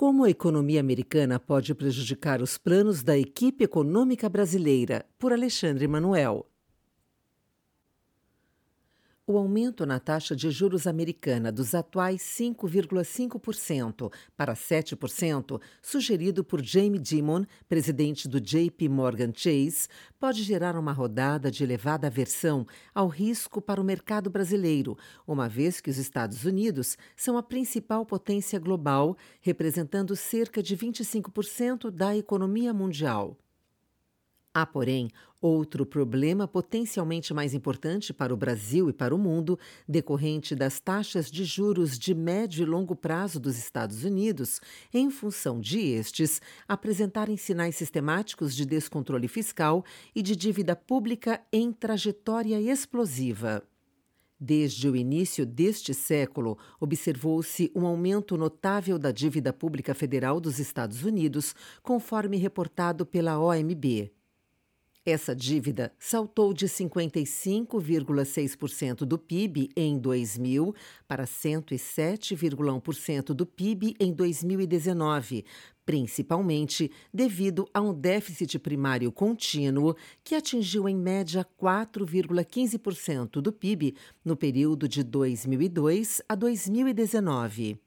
Como a economia americana pode prejudicar os planos da equipe econômica brasileira? Por Alexandre Manuel o aumento na taxa de juros americana dos atuais 5,5% para 7%, sugerido por Jamie Dimon, presidente do JP Morgan Chase, pode gerar uma rodada de elevada aversão ao risco para o mercado brasileiro, uma vez que os Estados Unidos são a principal potência global, representando cerca de 25% da economia mundial. Há, porém, outro problema potencialmente mais importante para o Brasil e para o mundo, decorrente das taxas de juros de médio e longo prazo dos Estados Unidos, em função de estes apresentarem sinais sistemáticos de descontrole fiscal e de dívida pública em trajetória explosiva. Desde o início deste século, observou-se um aumento notável da dívida pública federal dos Estados Unidos, conforme reportado pela OMB. Essa dívida saltou de 55,6% do PIB em 2000 para 107,1% do PIB em 2019, principalmente devido a um déficit primário contínuo que atingiu em média 4,15% do PIB no período de 2002 a 2019.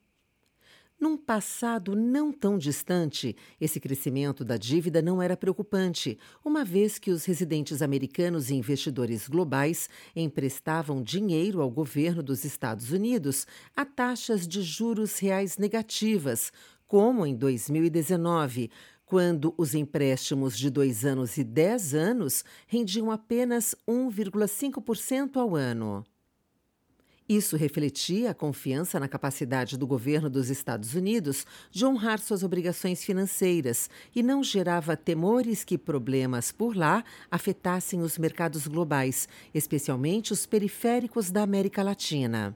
Num passado não tão distante, esse crescimento da dívida não era preocupante, uma vez que os residentes americanos e investidores globais emprestavam dinheiro ao governo dos Estados Unidos a taxas de juros reais negativas, como em 2019, quando os empréstimos de dois anos e dez anos rendiam apenas 1,5% ao ano. Isso refletia a confiança na capacidade do governo dos Estados Unidos de honrar suas obrigações financeiras e não gerava temores que problemas por lá afetassem os mercados globais, especialmente os periféricos da América Latina.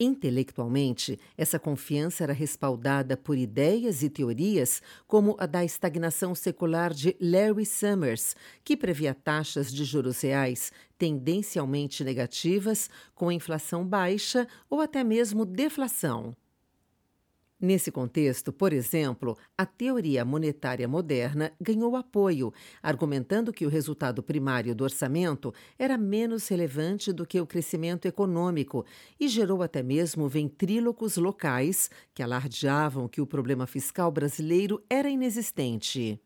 Intelectualmente, essa confiança era respaldada por ideias e teorias como a da estagnação secular de Larry Summers, que previa taxas de juros reais tendencialmente negativas, com inflação baixa ou até mesmo deflação. Nesse contexto, por exemplo, a teoria monetária moderna ganhou apoio, argumentando que o resultado primário do orçamento era menos relevante do que o crescimento econômico e gerou até mesmo ventrílocos locais que alardeavam que o problema fiscal brasileiro era inexistente.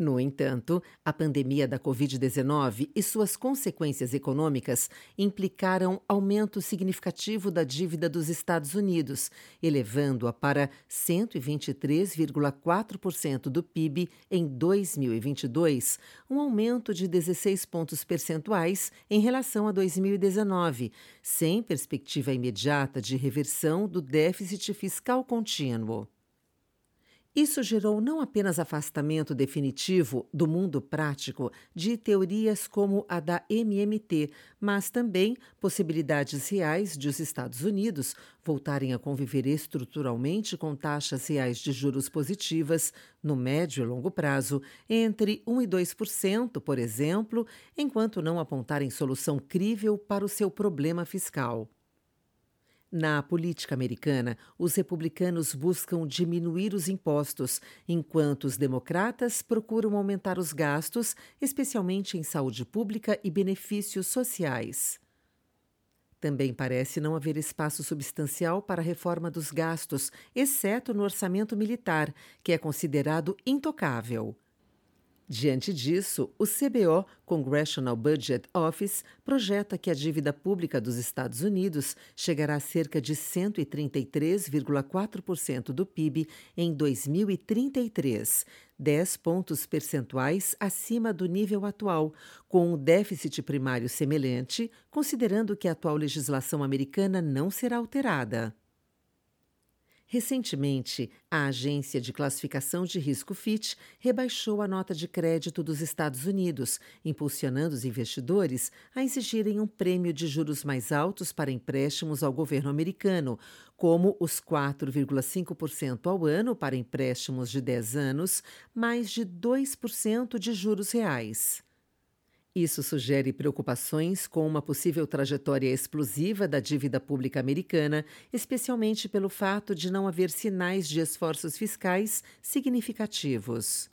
No entanto, a pandemia da Covid-19 e suas consequências econômicas implicaram aumento significativo da dívida dos Estados Unidos, elevando-a para 123,4% do PIB em 2022, um aumento de 16 pontos percentuais em relação a 2019, sem perspectiva imediata de reversão do déficit fiscal contínuo. Isso gerou não apenas afastamento definitivo do mundo prático de teorias como a da MMT, mas também possibilidades reais de os Estados Unidos voltarem a conviver estruturalmente com taxas reais de juros positivas no médio e longo prazo, entre 1 e 2%, por exemplo, enquanto não apontarem solução crível para o seu problema fiscal. Na política americana, os republicanos buscam diminuir os impostos, enquanto os democratas procuram aumentar os gastos, especialmente em saúde pública e benefícios sociais. Também parece não haver espaço substancial para a reforma dos gastos, exceto no orçamento militar, que é considerado intocável. Diante disso, o CBO, Congressional Budget Office, projeta que a dívida pública dos Estados Unidos chegará a cerca de 133,4% do PIB em 2033, 10 pontos percentuais acima do nível atual, com um déficit primário semelhante, considerando que a atual legislação americana não será alterada. Recentemente, a agência de classificação de risco Fitch rebaixou a nota de crédito dos Estados Unidos, impulsionando os investidores a exigirem um prêmio de juros mais altos para empréstimos ao governo americano, como os 4,5% ao ano para empréstimos de 10 anos, mais de 2% de juros reais. Isso sugere preocupações com uma possível trajetória explosiva da dívida pública americana, especialmente pelo fato de não haver sinais de esforços fiscais significativos.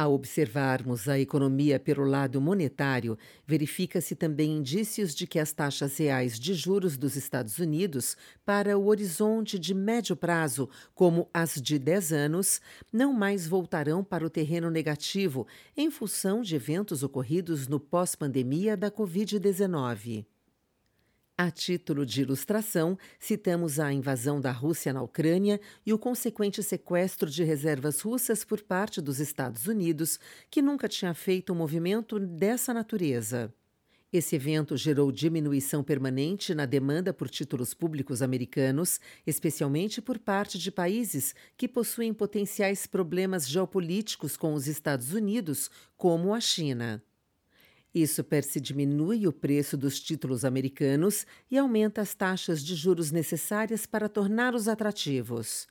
Ao observarmos a economia pelo lado monetário, verifica-se também indícios de que as taxas reais de juros dos Estados Unidos para o horizonte de médio prazo, como as de 10 anos, não mais voltarão para o terreno negativo em função de eventos ocorridos no pós-pandemia da Covid-19. A título de ilustração, citamos a invasão da Rússia na Ucrânia e o consequente sequestro de reservas russas por parte dos Estados Unidos, que nunca tinha feito um movimento dessa natureza. Esse evento gerou diminuição permanente na demanda por títulos públicos americanos, especialmente por parte de países que possuem potenciais problemas geopolíticos com os Estados Unidos, como a China. Isso per se diminui o preço dos títulos americanos e aumenta as taxas de juros necessárias para torná-los atrativos.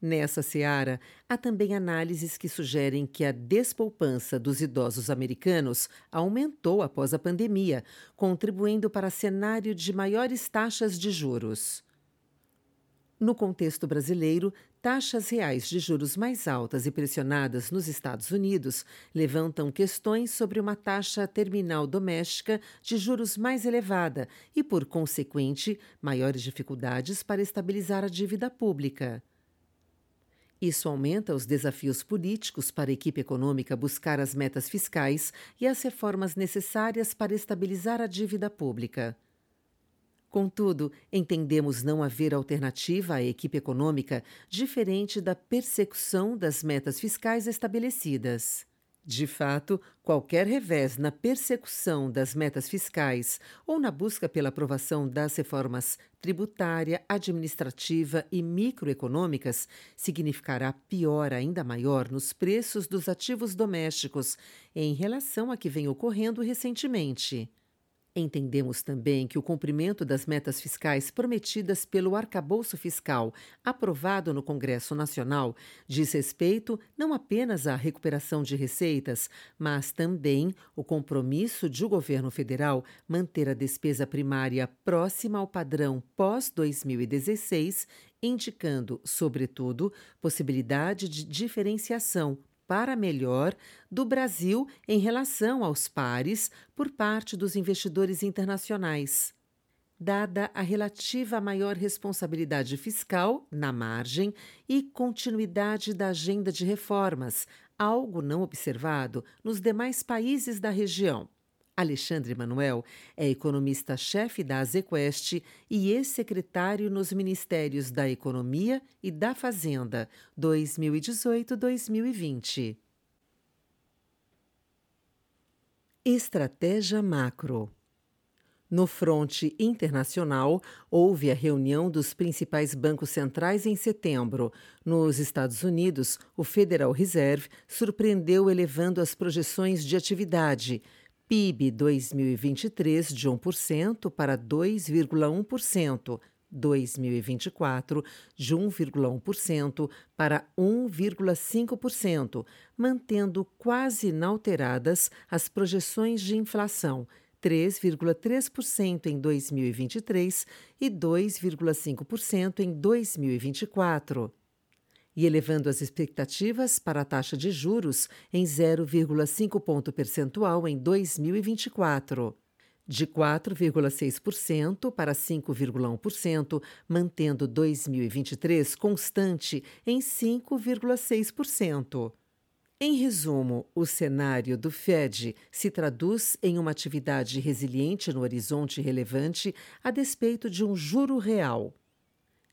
Nessa seara, há também análises que sugerem que a despoupança dos idosos americanos aumentou após a pandemia, contribuindo para cenário de maiores taxas de juros. No contexto brasileiro, taxas reais de juros mais altas e pressionadas nos Estados Unidos levantam questões sobre uma taxa terminal doméstica de juros mais elevada e, por consequente, maiores dificuldades para estabilizar a dívida pública. Isso aumenta os desafios políticos para a equipe econômica buscar as metas fiscais e as reformas necessárias para estabilizar a dívida pública. Contudo, entendemos não haver alternativa à equipe econômica diferente da persecução das metas fiscais estabelecidas. De fato, qualquer revés na persecução das metas fiscais ou na busca pela aprovação das reformas tributária, administrativa e microeconômicas significará pior ainda maior nos preços dos ativos domésticos em relação a que vem ocorrendo recentemente. Entendemos também que o cumprimento das metas fiscais prometidas pelo arcabouço fiscal aprovado no Congresso Nacional diz respeito não apenas à recuperação de receitas, mas também o compromisso de o governo federal manter a despesa primária próxima ao padrão pós-2016, indicando, sobretudo, possibilidade de diferenciação para melhor do Brasil em relação aos pares por parte dos investidores internacionais. Dada a relativa maior responsabilidade fiscal na margem e continuidade da agenda de reformas, algo não observado nos demais países da região. Alexandre Manuel é economista-chefe da Azequest e ex-secretário nos Ministérios da Economia e da Fazenda 2018-2020. Estratégia Macro no fronte internacional, houve a reunião dos principais bancos centrais em setembro. Nos Estados Unidos, o Federal Reserve surpreendeu elevando as projeções de atividade. PIB 2023 de 1% para 2,1%, 2024 de 1,1% para 1,5%, mantendo quase inalteradas as projeções de inflação, 3,3% em 2023 e 2,5% em 2024 e elevando as expectativas para a taxa de juros em 0,5 ponto percentual em 2024 de 4,6% para 5,1%, mantendo 2023 constante em 5,6%. Em resumo, o cenário do Fed se traduz em uma atividade resiliente no horizonte relevante a despeito de um juro real.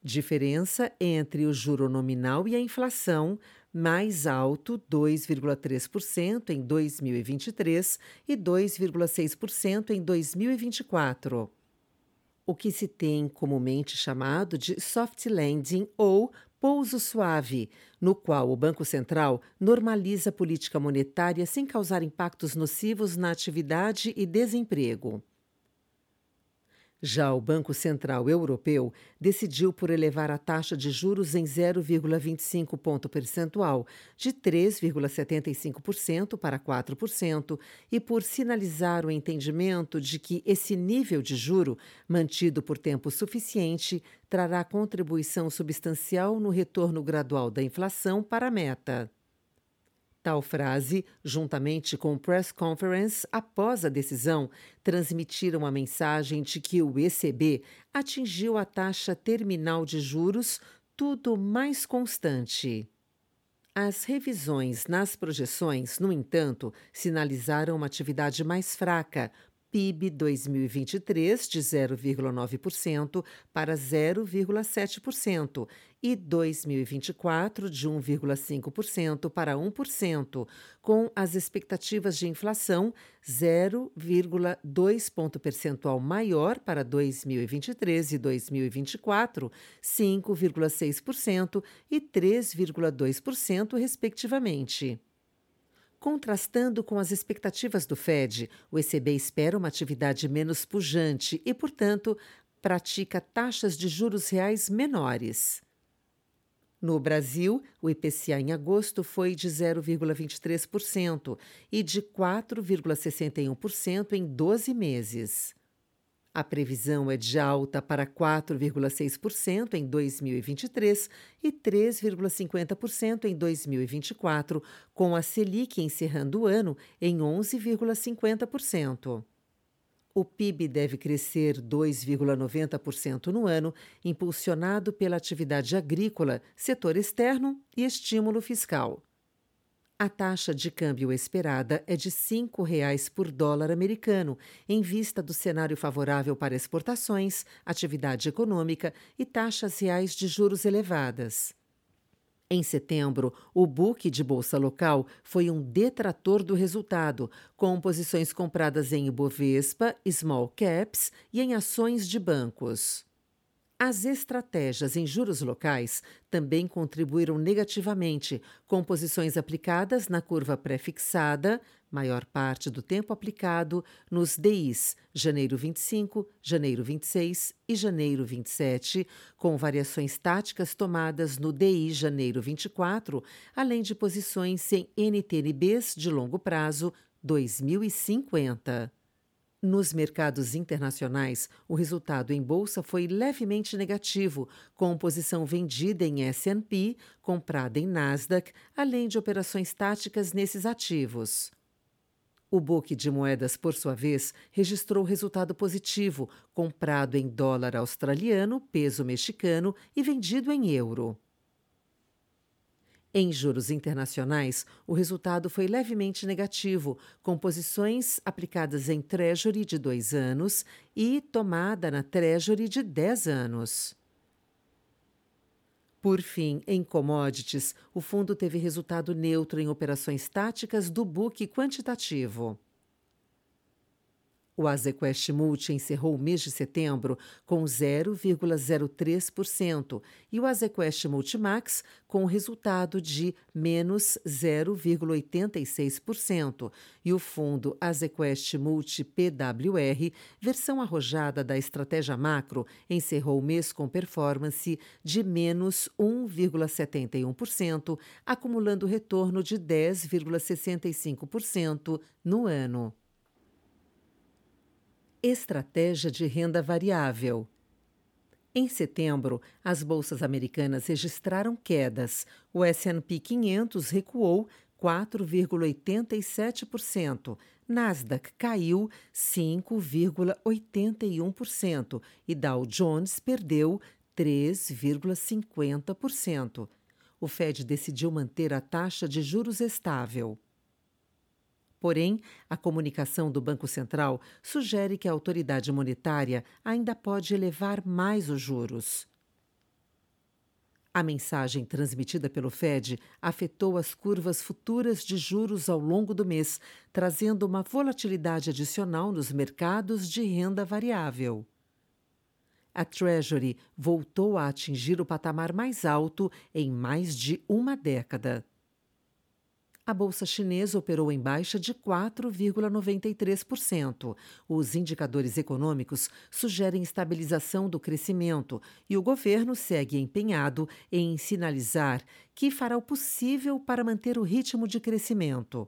Diferença entre o juro nominal e a inflação, mais alto 2,3% em 2023 e 2,6% em 2024. O que se tem comumente chamado de soft landing ou pouso suave, no qual o Banco Central normaliza a política monetária sem causar impactos nocivos na atividade e desemprego. Já o Banco Central Europeu decidiu por elevar a taxa de juros em 0,25 ponto percentual, de 3,75% para 4%, e por sinalizar o entendimento de que esse nível de juro, mantido por tempo suficiente, trará contribuição substancial no retorno gradual da inflação para a meta. Tal frase, juntamente com press conference após a decisão, transmitiram a mensagem de que o ECB atingiu a taxa terminal de juros tudo mais constante. As revisões nas projeções, no entanto, sinalizaram uma atividade mais fraca, PIB 2023 de 0,9% para 0,7% e 2024 de 1,5% para 1%, com as expectativas de inflação 0,2 ponto percentual maior para 2023 e 2024, 5,6% e 3,2%, respectivamente. Contrastando com as expectativas do Fed, o ECB espera uma atividade menos pujante e, portanto, pratica taxas de juros reais menores. No Brasil, o IPCA em agosto foi de 0,23% e de 4,61% em 12 meses. A previsão é de alta para 4,6% em 2023 e 3,50% em 2024, com a Selic encerrando o ano em 11,50%. O PIB deve crescer 2,90% no ano, impulsionado pela atividade agrícola, setor externo e estímulo fiscal. A taxa de câmbio esperada é de R$ 5,00 por dólar americano, em vista do cenário favorável para exportações, atividade econômica e taxas reais de juros elevadas. Em setembro, o book de bolsa local foi um detrator do resultado, com posições compradas em Ibovespa, small caps e em ações de bancos. As estratégias em juros locais também contribuíram negativamente, com posições aplicadas na curva pré-fixada, maior parte do tempo aplicado nos DIs janeiro 25, janeiro 26 e janeiro 27, com variações táticas tomadas no DI janeiro 24, além de posições em NTNBs de longo prazo 2050. Nos mercados internacionais, o resultado em bolsa foi levemente negativo, com posição vendida em S&P, comprada em Nasdaq, além de operações táticas nesses ativos. O book de moedas, por sua vez, registrou resultado positivo, comprado em dólar australiano, peso mexicano e vendido em euro. Em juros internacionais, o resultado foi levemente negativo, com posições aplicadas em Treasury de dois anos e tomada na Treasury de 10 anos. Por fim, em commodities, o fundo teve resultado neutro em operações táticas do book quantitativo. O Azequest Multi encerrou o mês de setembro com 0,03% e o Azequest Multimax com resultado de menos 0,86%. E o fundo Azequest Multi PWR, versão arrojada da estratégia macro, encerrou o mês com performance de menos 1,71%, acumulando retorno de 10,65% no ano. Estratégia de renda variável. Em setembro, as bolsas americanas registraram quedas. O S&P 500 recuou 4,87%, Nasdaq caiu 5,81% e Dow Jones perdeu 3,50%. O Fed decidiu manter a taxa de juros estável. Porém, a comunicação do Banco Central sugere que a autoridade monetária ainda pode elevar mais os juros. A mensagem transmitida pelo Fed afetou as curvas futuras de juros ao longo do mês, trazendo uma volatilidade adicional nos mercados de renda variável. A Treasury voltou a atingir o patamar mais alto em mais de uma década. A bolsa chinesa operou em baixa de 4,93%. Os indicadores econômicos sugerem estabilização do crescimento e o governo segue empenhado em sinalizar que fará o possível para manter o ritmo de crescimento.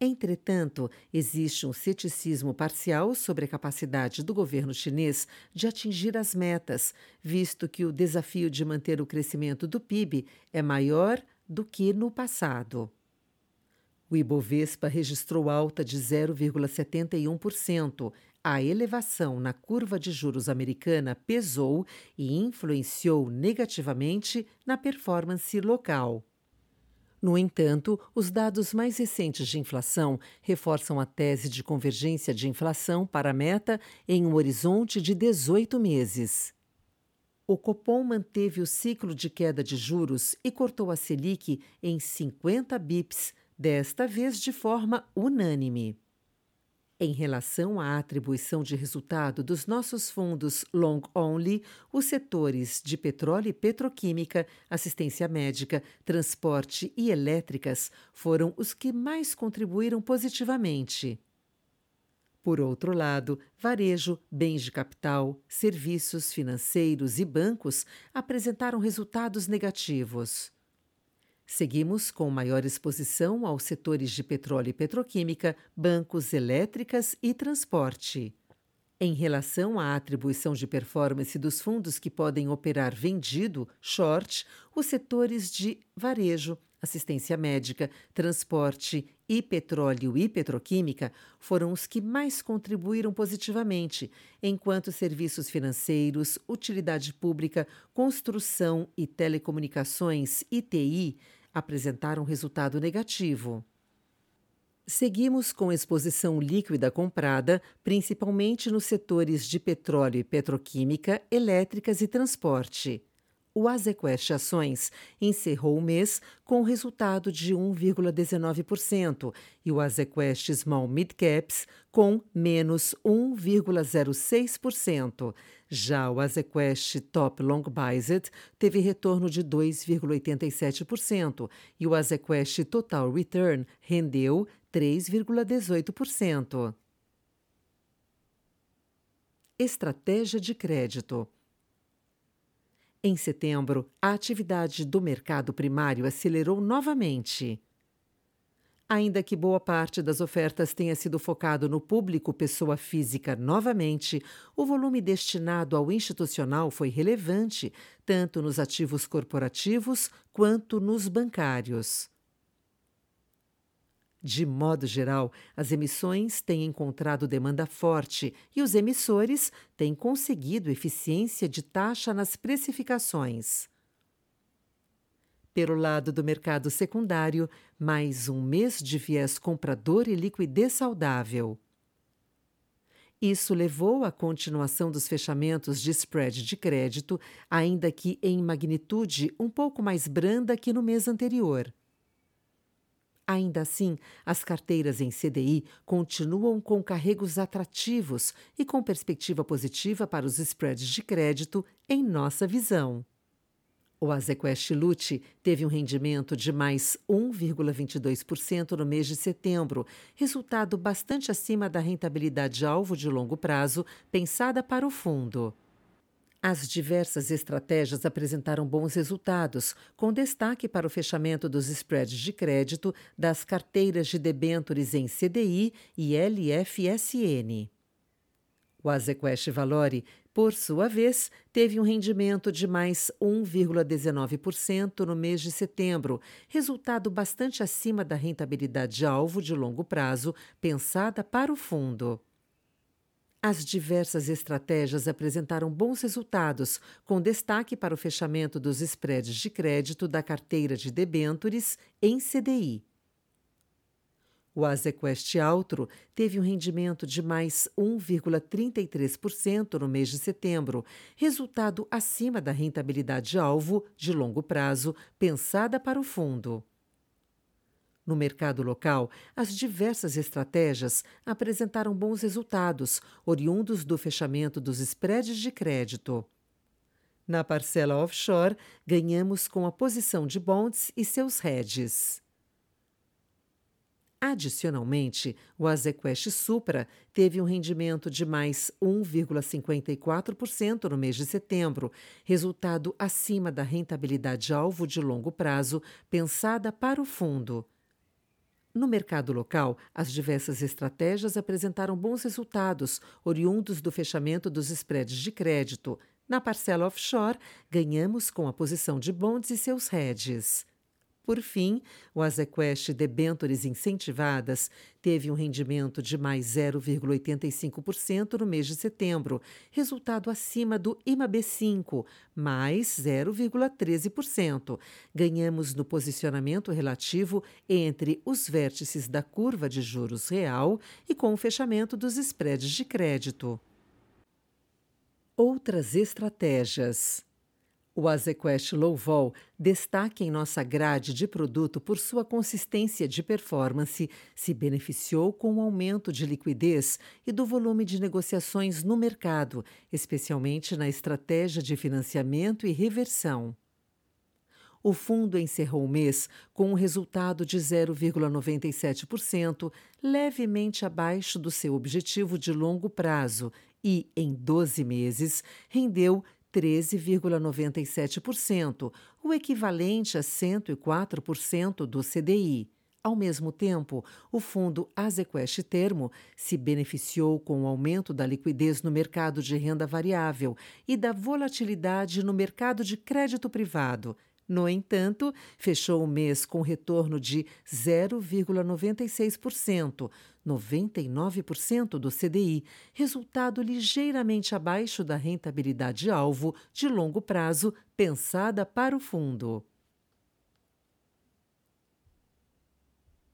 Entretanto, existe um ceticismo parcial sobre a capacidade do governo chinês de atingir as metas, visto que o desafio de manter o crescimento do PIB é maior do que no passado. O Ibovespa registrou alta de 0,71%. A elevação na curva de juros americana pesou e influenciou negativamente na performance local. No entanto, os dados mais recentes de inflação reforçam a tese de convergência de inflação para a meta em um horizonte de 18 meses. O Copom manteve o ciclo de queda de juros e cortou a Selic em 50 bips, desta vez de forma unânime. Em relação à atribuição de resultado dos nossos fundos long only, os setores de petróleo e petroquímica, assistência médica, transporte e elétricas foram os que mais contribuíram positivamente. Por outro lado, varejo, bens de capital, serviços financeiros e bancos apresentaram resultados negativos. Seguimos com maior exposição aos setores de petróleo e petroquímica, bancos, elétricas e transporte. Em relação à atribuição de performance dos fundos que podem operar vendido, short, os setores de varejo, assistência médica, transporte e petróleo e petroquímica foram os que mais contribuíram positivamente, enquanto serviços financeiros, utilidade pública, construção e telecomunicações (ITI) apresentaram resultado negativo. Seguimos com exposição líquida comprada, principalmente nos setores de petróleo e petroquímica, elétricas e transporte. O Azequest Ações encerrou o mês com resultado de 1,19% e o Azequest Small Mid Caps com menos 1,06%. Já o Azequest Top Long Biased teve retorno de 2,87% e o Azequest Total Return rendeu 3,18%. Estratégia de crédito. Em setembro, a atividade do mercado primário acelerou novamente. Ainda que boa parte das ofertas tenha sido focado no público pessoa física novamente, o volume destinado ao institucional foi relevante, tanto nos ativos corporativos quanto nos bancários. De modo geral, as emissões têm encontrado demanda forte e os emissores têm conseguido eficiência de taxa nas precificações. Pelo lado do mercado secundário, mais um mês de viés comprador e liquidez saudável. Isso levou à continuação dos fechamentos de spread de crédito, ainda que em magnitude um pouco mais branda que no mês anterior. Ainda assim, as carteiras em CDI continuam com carregos atrativos e com perspectiva positiva para os spreads de crédito, em nossa visão. O Azequest Lute teve um rendimento de mais 1,22% no mês de setembro, resultado bastante acima da rentabilidade alvo de longo prazo pensada para o fundo. As diversas estratégias apresentaram bons resultados, com destaque para o fechamento dos spreads de crédito das carteiras de debêntures em CDI e LFSN. O Azequest Valore, por sua vez, teve um rendimento de mais 1,19% no mês de setembro, resultado bastante acima da rentabilidade alvo de longo prazo pensada para o fundo. As diversas estratégias apresentaram bons resultados, com destaque para o fechamento dos spreads de crédito da carteira de debêntures em CDI. O Azequest Altro teve um rendimento de mais 1,33% no mês de setembro, resultado acima da rentabilidade alvo de longo prazo pensada para o fundo. No mercado local, as diversas estratégias apresentaram bons resultados, oriundos do fechamento dos spreads de crédito. Na parcela offshore, ganhamos com a posição de bonds e seus hedges. Adicionalmente, o Azequest Supra teve um rendimento de mais 1,54% no mês de setembro, resultado acima da rentabilidade alvo de longo prazo pensada para o fundo. No mercado local, as diversas estratégias apresentaram bons resultados, oriundos do fechamento dos spreads de crédito. Na parcela offshore, ganhamos com a posição de bonds e seus hedges. Por fim, o Azequest Debentures Incentivadas teve um rendimento de mais 0,85% no mês de setembro, resultado acima do IMAB5, mais 0,13%. Ganhamos no posicionamento relativo entre os vértices da curva de juros real e com o fechamento dos spreads de crédito. Outras estratégias. O Azequest Low Vol destaca em nossa grade de produto por sua consistência de performance, se beneficiou com o aumento de liquidez e do volume de negociações no mercado, especialmente na estratégia de financiamento e reversão. O fundo encerrou o mês com um resultado de 0,97%, levemente abaixo do seu objetivo de longo prazo, e, em 12 meses, rendeu 13,97%, o equivalente a 104% do CDI. Ao mesmo tempo, o fundo Azequest Termo se beneficiou com o aumento da liquidez no mercado de renda variável e da volatilidade no mercado de crédito privado. No entanto, fechou o mês com retorno de 0,96%, 99% do CDI, resultado ligeiramente abaixo da rentabilidade alvo de longo prazo pensada para o fundo.